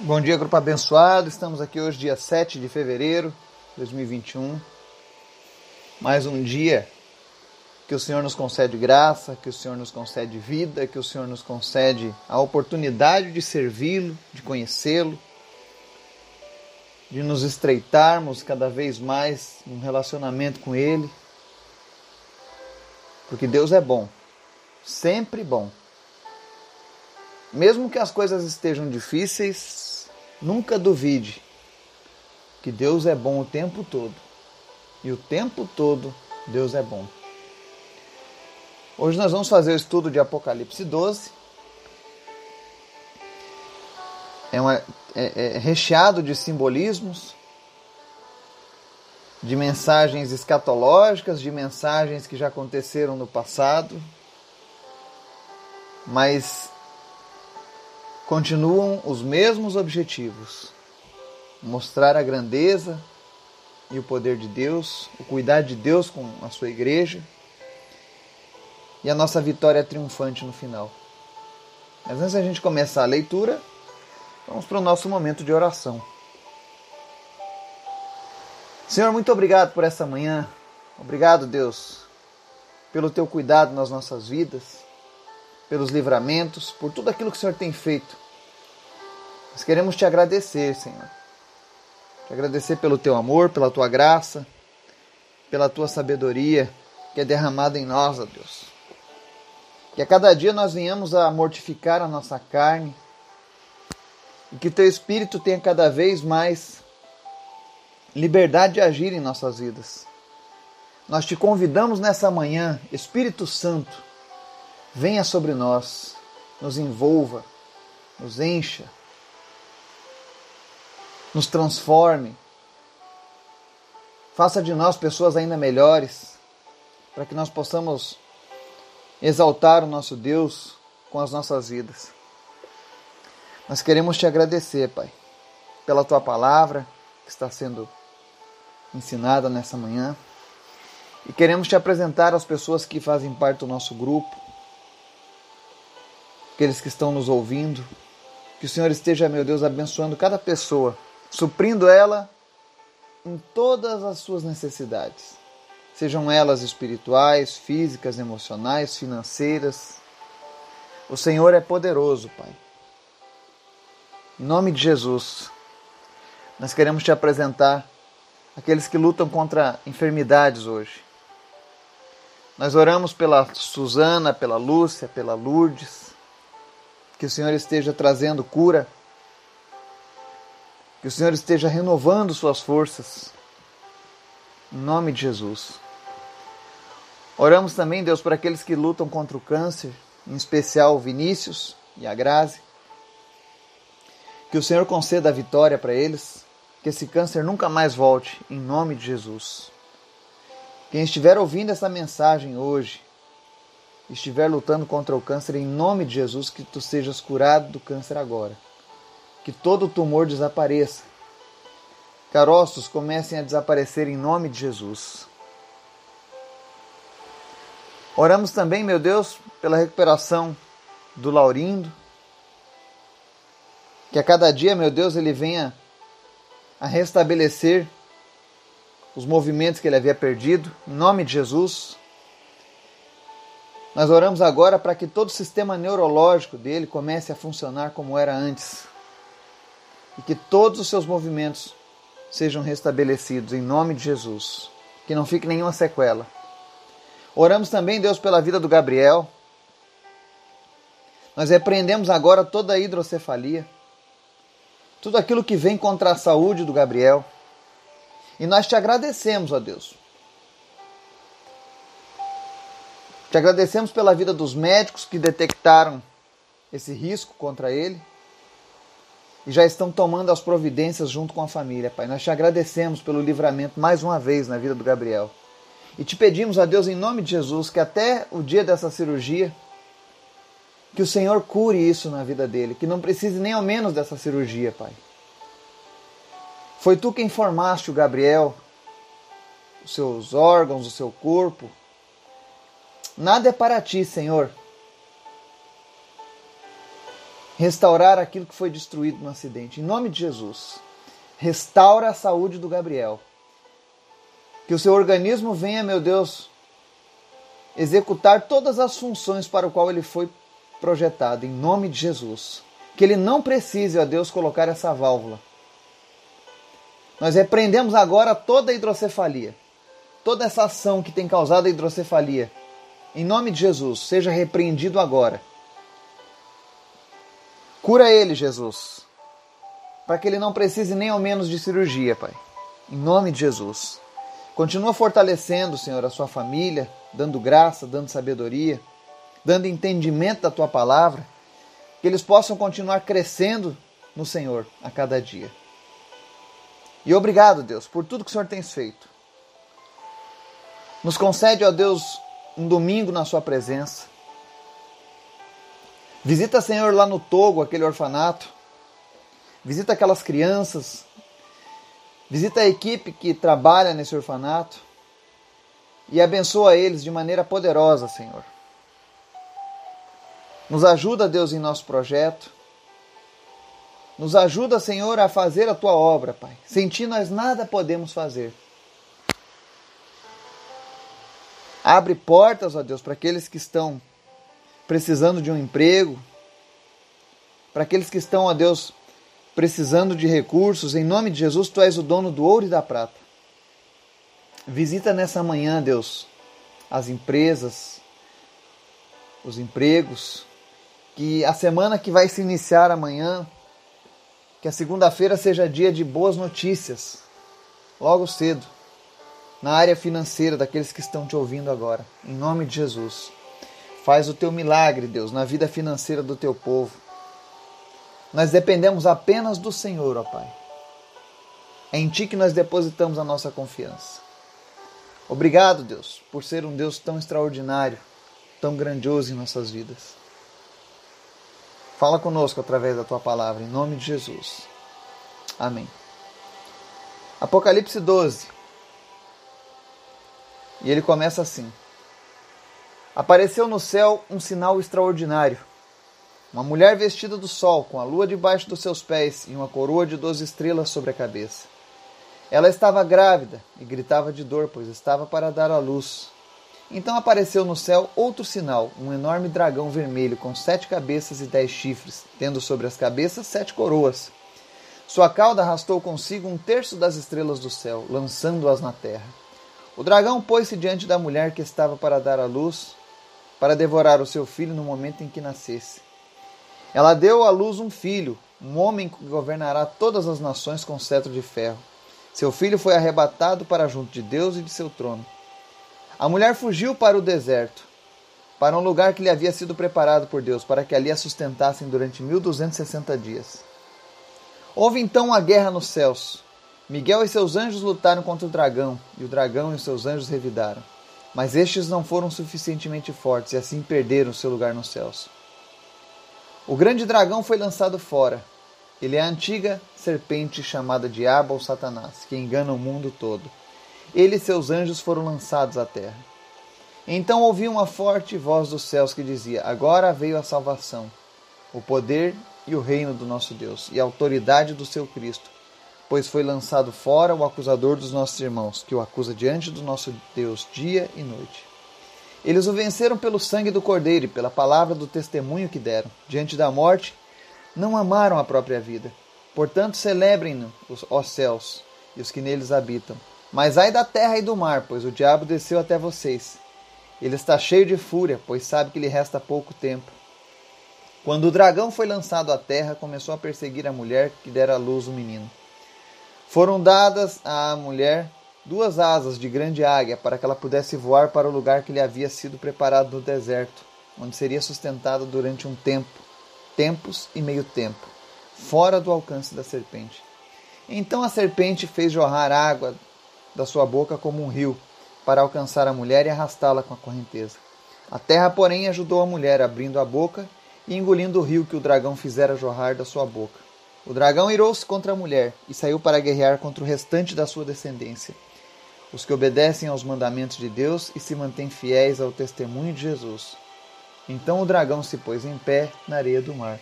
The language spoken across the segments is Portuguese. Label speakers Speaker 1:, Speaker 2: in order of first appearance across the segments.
Speaker 1: Bom dia, grupo abençoado. Estamos aqui hoje, dia 7 de fevereiro de 2021. Mais um dia que o Senhor nos concede graça, que o Senhor nos concede vida, que o Senhor nos concede a oportunidade de servi-lo, de conhecê-lo, de nos estreitarmos cada vez mais um relacionamento com Ele. Porque Deus é bom, sempre bom. Mesmo que as coisas estejam difíceis, nunca duvide que Deus é bom o tempo todo. E o tempo todo Deus é bom. Hoje nós vamos fazer o estudo de Apocalipse 12. É, uma, é, é recheado de simbolismos, de mensagens escatológicas, de mensagens que já aconteceram no passado, mas continuam os mesmos objetivos: mostrar a grandeza e o poder de Deus, o cuidar de Deus com a sua igreja e a nossa vitória triunfante no final. Mas antes da gente começar a leitura, vamos para o nosso momento de oração. Senhor, muito obrigado por essa manhã. Obrigado, Deus, pelo teu cuidado nas nossas vidas pelos livramentos, por tudo aquilo que o Senhor tem feito. Nós queremos te agradecer, Senhor. Te agradecer pelo teu amor, pela tua graça, pela tua sabedoria que é derramada em nós, ó Deus. Que a cada dia nós venhamos a mortificar a nossa carne e que teu espírito tenha cada vez mais liberdade de agir em nossas vidas. Nós te convidamos nessa manhã, Espírito Santo, venha sobre nós, nos envolva, nos encha, nos transforme. Faça de nós pessoas ainda melhores, para que nós possamos exaltar o nosso Deus com as nossas vidas. Nós queremos te agradecer, Pai, pela tua palavra que está sendo ensinada nessa manhã. E queremos te apresentar as pessoas que fazem parte do nosso grupo, aqueles que estão nos ouvindo. Que o Senhor esteja, meu Deus, abençoando cada pessoa, suprindo ela em todas as suas necessidades, sejam elas espirituais, físicas, emocionais, financeiras. O Senhor é poderoso, Pai. Em nome de Jesus, nós queremos te apresentar aqueles que lutam contra enfermidades hoje. Nós oramos pela Susana, pela Lúcia, pela Lourdes, que o Senhor esteja trazendo cura, que o Senhor esteja renovando suas forças, em nome de Jesus. Oramos também, Deus, por aqueles que lutam contra o câncer, em especial Vinícius e a Grazi. Que o Senhor conceda a vitória para eles, que esse câncer nunca mais volte, em nome de Jesus. Quem estiver ouvindo essa mensagem hoje, estiver lutando contra o câncer, em nome de Jesus, que tu sejas curado do câncer agora. Que todo tumor desapareça. Caroços comecem a desaparecer em nome de Jesus. Oramos também, meu Deus, pela recuperação do Laurindo. Que a cada dia, meu Deus, ele venha a restabelecer os movimentos que ele havia perdido. Em nome de Jesus. Nós oramos agora para que todo o sistema neurológico dele comece a funcionar como era antes e que todos os seus movimentos sejam restabelecidos em nome de Jesus, que não fique nenhuma sequela. Oramos também, Deus, pela vida do Gabriel. Nós repreendemos agora toda a hidrocefalia, tudo aquilo que vem contra a saúde do Gabriel. E nós te agradecemos, ó Deus, Te agradecemos pela vida dos médicos que detectaram esse risco contra ele e já estão tomando as providências junto com a família, Pai. Nós te agradecemos pelo livramento mais uma vez na vida do Gabriel. E te pedimos a Deus, em nome de Jesus, que até o dia dessa cirurgia, que o Senhor cure isso na vida dele, que não precise nem ao menos dessa cirurgia, Pai. Foi tu quem formaste o Gabriel, os seus órgãos, o seu corpo, Nada é para ti, Senhor. restaurar aquilo que foi destruído no acidente. Em nome de Jesus, restaura a saúde do Gabriel. Que o seu organismo venha, meu Deus, executar todas as funções para o qual ele foi projetado, em nome de Jesus. Que ele não precise, ó Deus, colocar essa válvula. Nós repreendemos agora toda a hidrocefalia, toda essa ação que tem causado a hidrocefalia. Em nome de Jesus, seja repreendido agora. Cura ele, Jesus, para que ele não precise nem ao menos de cirurgia, Pai. Em nome de Jesus. Continua fortalecendo, Senhor, a sua família, dando graça, dando sabedoria, dando entendimento da tua palavra, que eles possam continuar crescendo no Senhor a cada dia. E obrigado, Deus, por tudo que o Senhor tem feito. Nos concede, ó Deus, um domingo na Sua presença. Visita, Senhor, lá no Togo, aquele orfanato. Visita aquelas crianças. Visita a equipe que trabalha nesse orfanato. E abençoa eles de maneira poderosa, Senhor. Nos ajuda, Deus, em nosso projeto. Nos ajuda, Senhor, a fazer a tua obra, Pai. Sem ti nós nada podemos fazer. Abre portas, ó Deus, para aqueles que estão precisando de um emprego, para aqueles que estão, ó Deus, precisando de recursos. Em nome de Jesus, tu és o dono do ouro e da prata. Visita nessa manhã, Deus, as empresas, os empregos, que a semana que vai se iniciar amanhã que a segunda-feira seja dia de boas notícias, logo cedo, na área financeira daqueles que estão te ouvindo agora. Em nome de Jesus. Faz o teu milagre, Deus, na vida financeira do teu povo. Nós dependemos apenas do Senhor, ó Pai. É em Ti que nós depositamos a nossa confiança. Obrigado, Deus, por ser um Deus tão extraordinário, tão grandioso em nossas vidas. Fala conosco através da tua palavra, em nome de Jesus. Amém. Apocalipse 12. E ele começa assim: Apareceu no céu um sinal extraordinário. Uma mulher vestida do sol, com a lua debaixo dos seus pés e uma coroa de doze estrelas sobre a cabeça. Ela estava grávida e gritava de dor, pois estava para dar à luz. Então apareceu no céu outro sinal, um enorme dragão vermelho com sete cabeças e dez chifres, tendo sobre as cabeças sete coroas. Sua cauda arrastou consigo um terço das estrelas do céu, lançando-as na terra. O dragão pôs-se diante da mulher que estava para dar à luz, para devorar o seu filho no momento em que nascesse. Ela deu à luz um filho, um homem que governará todas as nações com cetro de ferro. Seu filho foi arrebatado para junto de Deus e de seu trono. A mulher fugiu para o deserto, para um lugar que lhe havia sido preparado por Deus, para que ali a sustentassem durante 1260 dias. Houve então uma guerra nos céus. Miguel e seus anjos lutaram contra o dragão, e o dragão e seus anjos revidaram. Mas estes não foram suficientemente fortes e assim perderam seu lugar nos céus. O grande dragão foi lançado fora. Ele é a antiga serpente chamada Diabo ou Satanás, que engana o mundo todo ele e seus anjos foram lançados à terra. Então ouvi uma forte voz dos céus que dizia: Agora veio a salvação, o poder e o reino do nosso Deus, e a autoridade do seu Cristo, pois foi lançado fora o acusador dos nossos irmãos, que o acusa diante do nosso Deus dia e noite. Eles o venceram pelo sangue do Cordeiro e pela palavra do testemunho que deram. Diante da morte, não amaram a própria vida. Portanto, celebrem-no, os céus, e os que neles habitam. Mas ai da terra e do mar, pois o diabo desceu até vocês. Ele está cheio de fúria, pois sabe que lhe resta pouco tempo. Quando o dragão foi lançado à terra, começou a perseguir a mulher que dera à luz o menino. Foram dadas à mulher duas asas de grande águia para que ela pudesse voar para o lugar que lhe havia sido preparado no deserto, onde seria sustentada durante um tempo, tempos e meio tempo, fora do alcance da serpente. Então a serpente fez jorrar água da sua boca como um rio, para alcançar a mulher e arrastá-la com a correnteza. A terra, porém, ajudou a mulher, abrindo a boca e engolindo o rio que o dragão fizera jorrar da sua boca. O dragão irou-se contra a mulher e saiu para guerrear contra o restante da sua descendência, os que obedecem aos mandamentos de Deus e se mantêm fiéis ao testemunho de Jesus. Então o dragão se pôs em pé na areia do mar,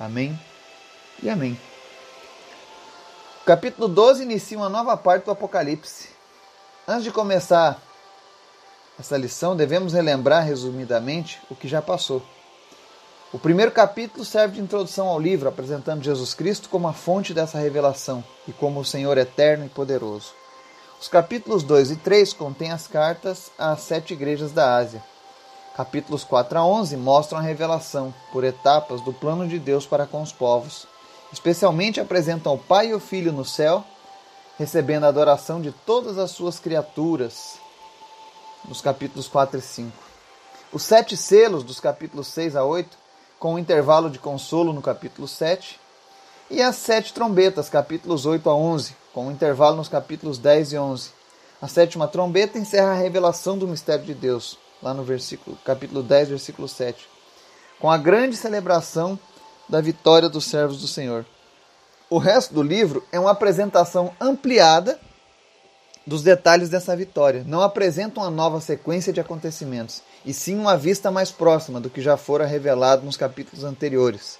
Speaker 1: Amém e amém. O capítulo 12 inicia uma nova parte do Apocalipse. Antes de começar essa lição, devemos relembrar resumidamente o que já passou. O primeiro capítulo serve de introdução ao livro, apresentando Jesus Cristo como a fonte dessa revelação e como o Senhor eterno e poderoso. Os capítulos 2 e 3 contêm as cartas às sete igrejas da Ásia. Capítulos 4 a 11 mostram a revelação, por etapas, do plano de Deus para com os povos. Especialmente apresentam o Pai e o Filho no céu, recebendo a adoração de todas as suas criaturas, nos capítulos 4 e 5. Os sete selos, dos capítulos 6 a 8, com um intervalo de consolo no capítulo 7. E as sete trombetas, capítulos 8 a 11, com um intervalo nos capítulos 10 e 11. A sétima trombeta encerra a revelação do mistério de Deus, lá no versículo, capítulo 10, versículo 7, com a grande celebração da vitória dos servos do Senhor. O resto do livro é uma apresentação ampliada dos detalhes dessa vitória. Não apresenta uma nova sequência de acontecimentos, e sim uma vista mais próxima do que já fora revelado nos capítulos anteriores.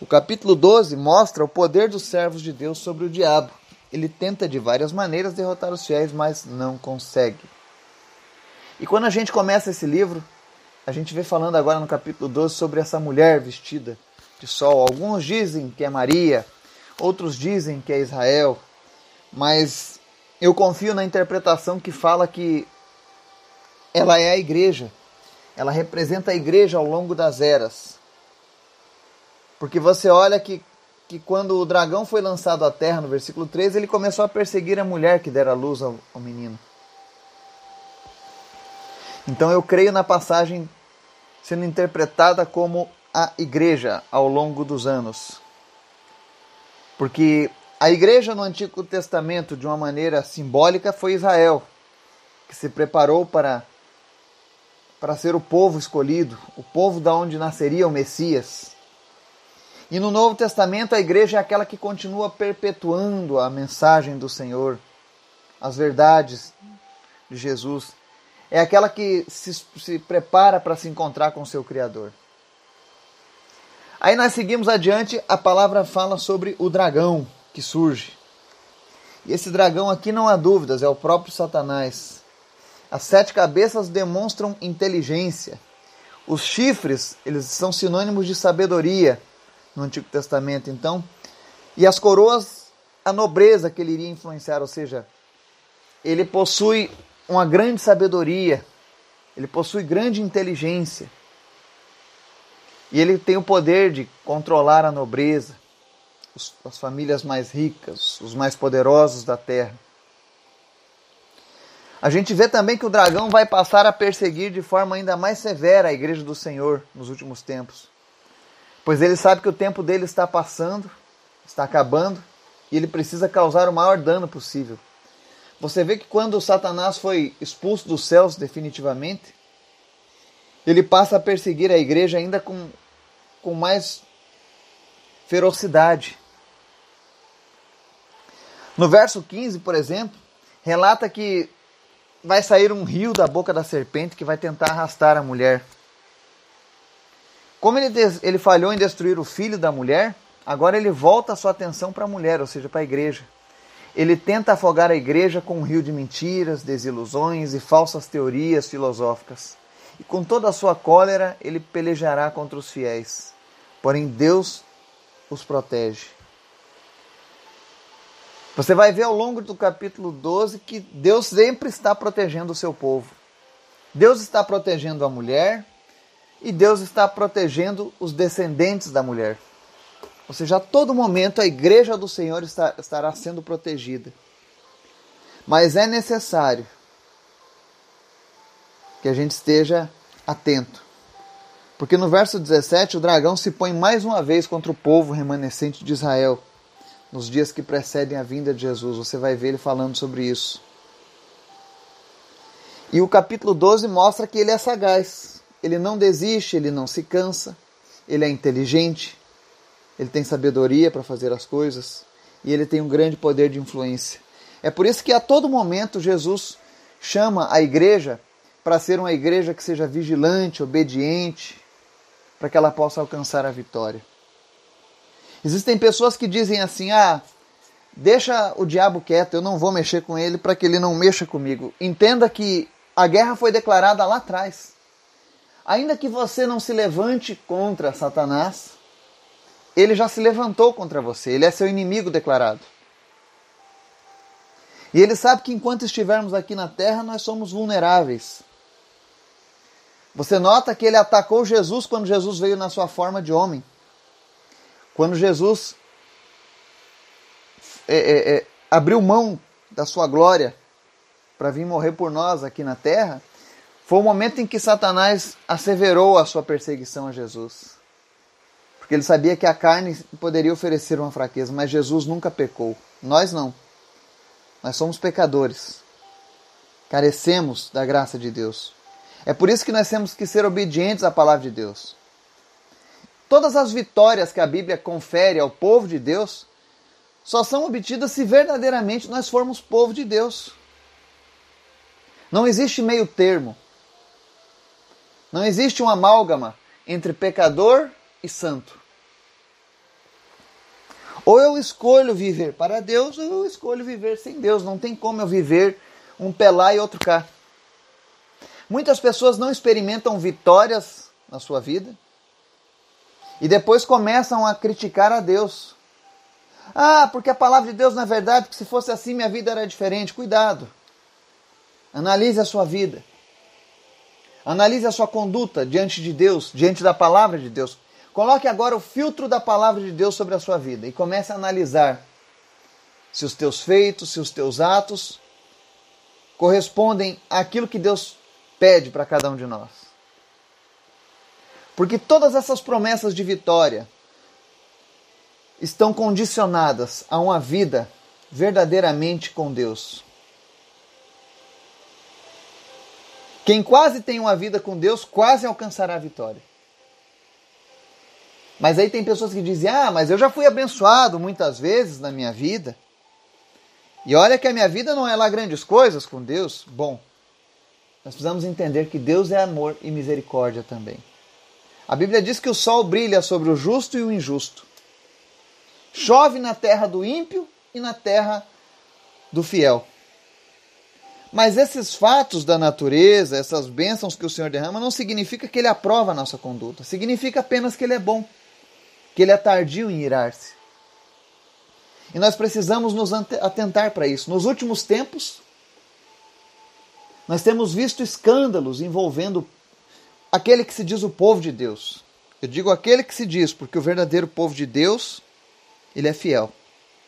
Speaker 1: O capítulo 12 mostra o poder dos servos de Deus sobre o diabo. Ele tenta de várias maneiras derrotar os fiéis, mas não consegue. E quando a gente começa esse livro, a gente vê falando agora no capítulo 12 sobre essa mulher vestida de sol. Alguns dizem que é Maria, outros dizem que é Israel, mas eu confio na interpretação que fala que ela é a igreja. Ela representa a igreja ao longo das eras. Porque você olha que, que quando o dragão foi lançado à terra, no versículo 13, ele começou a perseguir a mulher que dera luz ao, ao menino. Então eu creio na passagem sendo interpretada como a igreja ao longo dos anos. Porque a igreja no Antigo Testamento, de uma maneira simbólica, foi Israel, que se preparou para, para ser o povo escolhido, o povo da onde nasceria o Messias. E no Novo Testamento, a igreja é aquela que continua perpetuando a mensagem do Senhor, as verdades de Jesus é aquela que se, se prepara para se encontrar com o seu Criador. Aí nós seguimos adiante, a palavra fala sobre o dragão que surge. E esse dragão aqui não há dúvidas, é o próprio Satanás. As sete cabeças demonstram inteligência. Os chifres, eles são sinônimos de sabedoria no Antigo Testamento, então. E as coroas, a nobreza que ele iria influenciar, ou seja, ele possui uma grande sabedoria, ele possui grande inteligência. E ele tem o poder de controlar a nobreza, as famílias mais ricas, os mais poderosos da terra. A gente vê também que o dragão vai passar a perseguir de forma ainda mais severa a igreja do Senhor nos últimos tempos. Pois ele sabe que o tempo dele está passando, está acabando, e ele precisa causar o maior dano possível. Você vê que quando Satanás foi expulso dos céus definitivamente, ele passa a perseguir a igreja ainda com, com mais ferocidade. No verso 15, por exemplo, relata que vai sair um rio da boca da serpente que vai tentar arrastar a mulher. Como ele, ele falhou em destruir o filho da mulher, agora ele volta a sua atenção para a mulher, ou seja, para a igreja. Ele tenta afogar a igreja com um rio de mentiras, desilusões e falsas teorias filosóficas. E com toda a sua cólera, ele pelejará contra os fiéis. Porém, Deus os protege. Você vai ver ao longo do capítulo 12 que Deus sempre está protegendo o seu povo. Deus está protegendo a mulher e Deus está protegendo os descendentes da mulher. Ou seja, a todo momento a igreja do Senhor está, estará sendo protegida. Mas é necessário que a gente esteja atento. Porque no verso 17 o dragão se põe mais uma vez contra o povo remanescente de Israel, nos dias que precedem a vinda de Jesus. Você vai ver ele falando sobre isso. E o capítulo 12 mostra que ele é sagaz. Ele não desiste, ele não se cansa, ele é inteligente, ele tem sabedoria para fazer as coisas e ele tem um grande poder de influência. É por isso que a todo momento Jesus chama a igreja para ser uma igreja que seja vigilante, obediente, para que ela possa alcançar a vitória. Existem pessoas que dizem assim: ah, deixa o diabo quieto, eu não vou mexer com ele para que ele não mexa comigo. Entenda que a guerra foi declarada lá atrás. Ainda que você não se levante contra Satanás, ele já se levantou contra você, ele é seu inimigo declarado. E ele sabe que enquanto estivermos aqui na terra, nós somos vulneráveis. Você nota que ele atacou Jesus quando Jesus veio na sua forma de homem. Quando Jesus é, é, é, abriu mão da sua glória para vir morrer por nós aqui na terra, foi o momento em que Satanás asseverou a sua perseguição a Jesus. Porque ele sabia que a carne poderia oferecer uma fraqueza, mas Jesus nunca pecou. Nós não. Nós somos pecadores. Carecemos da graça de Deus. É por isso que nós temos que ser obedientes à palavra de Deus. Todas as vitórias que a Bíblia confere ao povo de Deus só são obtidas se verdadeiramente nós formos povo de Deus. Não existe meio termo. Não existe uma amálgama entre pecador e santo. Ou eu escolho viver para Deus, ou eu escolho viver sem Deus. Não tem como eu viver um pé lá e outro cá. Muitas pessoas não experimentam vitórias na sua vida e depois começam a criticar a Deus. Ah, porque a palavra de Deus não é verdade, porque se fosse assim minha vida era diferente. Cuidado. Analise a sua vida. Analise a sua conduta diante de Deus, diante da palavra de Deus. Coloque agora o filtro da palavra de Deus sobre a sua vida e comece a analisar se os teus feitos, se os teus atos correspondem àquilo que Deus pede para cada um de nós. Porque todas essas promessas de vitória estão condicionadas a uma vida verdadeiramente com Deus. Quem quase tem uma vida com Deus, quase alcançará a vitória. Mas aí tem pessoas que dizem: Ah, mas eu já fui abençoado muitas vezes na minha vida. E olha que a minha vida não é lá grandes coisas com Deus. Bom, nós precisamos entender que Deus é amor e misericórdia também. A Bíblia diz que o sol brilha sobre o justo e o injusto. Chove na terra do ímpio e na terra do fiel. Mas esses fatos da natureza, essas bênçãos que o Senhor derrama, não significa que Ele aprova a nossa conduta. Significa apenas que Ele é bom, que Ele é tardio em irar-se. E nós precisamos nos atentar para isso. Nos últimos tempos, nós temos visto escândalos envolvendo aquele que se diz o povo de Deus. Eu digo aquele que se diz, porque o verdadeiro povo de Deus, ele é fiel.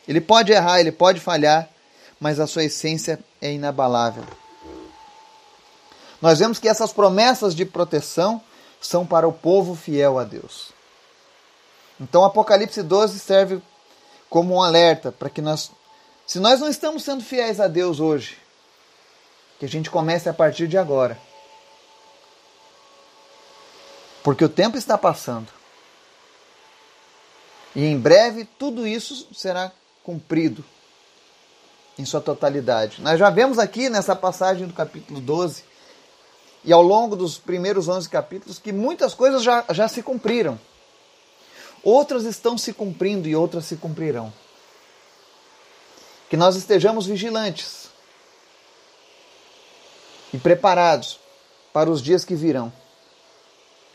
Speaker 1: Ele pode errar, ele pode falhar, mas a sua essência é inabalável. Nós vemos que essas promessas de proteção são para o povo fiel a Deus. Então, Apocalipse 12 serve como um alerta para que nós, se nós não estamos sendo fiéis a Deus hoje, que a gente comece a partir de agora. Porque o tempo está passando. E em breve tudo isso será cumprido em sua totalidade. Nós já vemos aqui nessa passagem do capítulo 12 e ao longo dos primeiros 11 capítulos que muitas coisas já, já se cumpriram. Outras estão se cumprindo e outras se cumprirão. Que nós estejamos vigilantes e preparados para os dias que virão.